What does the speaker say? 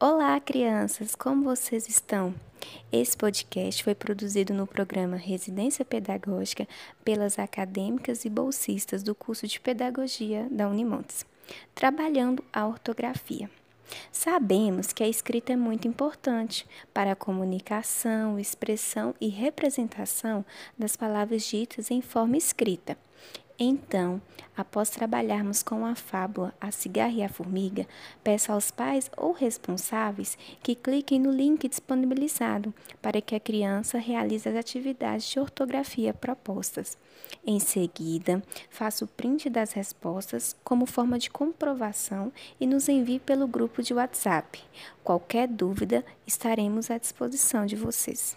Olá, crianças! Como vocês estão? Esse podcast foi produzido no programa Residência Pedagógica pelas acadêmicas e bolsistas do curso de Pedagogia da Unimontes, trabalhando a ortografia. Sabemos que a escrita é muito importante para a comunicação, expressão e representação das palavras ditas em forma escrita. Então, após trabalharmos com a fábula A Cigarra e a Formiga, peço aos pais ou responsáveis que cliquem no link disponibilizado para que a criança realize as atividades de ortografia propostas. Em seguida, faça o print das respostas como forma de comprovação e nos envie pelo grupo de WhatsApp. Qualquer dúvida, estaremos à disposição de vocês.